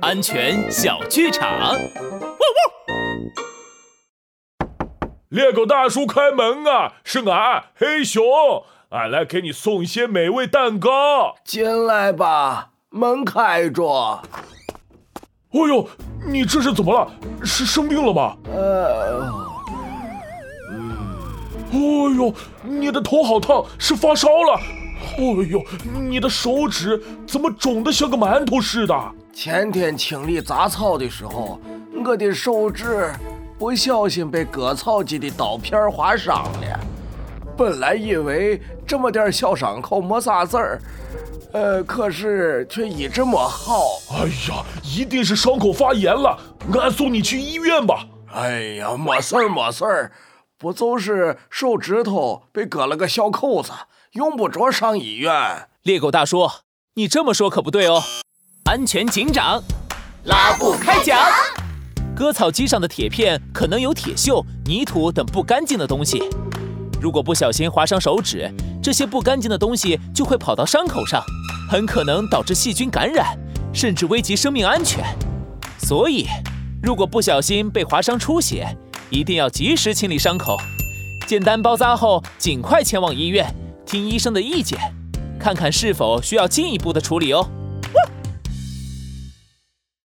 安全小剧场。猎狗大叔开门啊！是俺黑熊，俺来给你送一些美味蛋糕。进来吧，门开着。哎呦，你这是怎么了？是生病了吗？哎呦，你的头好烫，是发烧了。哎呦，你的手指怎么肿得像个馒头似的？前天清理杂草的时候，我的手指不小心被割草机的刀片划伤了。本来以为这么点小伤口没啥事儿。呃，可是却一直没好。哎呀，一定是伤口发炎了，俺送你去医院吧。哎呀，没事儿没事儿，不就是手指头被割了个小口子，用不着上医院。猎狗大叔，你这么说可不对哦。安全警长，拉布开讲。割草机上的铁片可能有铁锈、泥土等不干净的东西。如果不小心划伤手指，这些不干净的东西就会跑到伤口上，很可能导致细菌感染，甚至危及生命安全。所以，如果不小心被划伤出血，一定要及时清理伤口，简单包扎后，尽快前往医院听医生的意见，看看是否需要进一步的处理哦。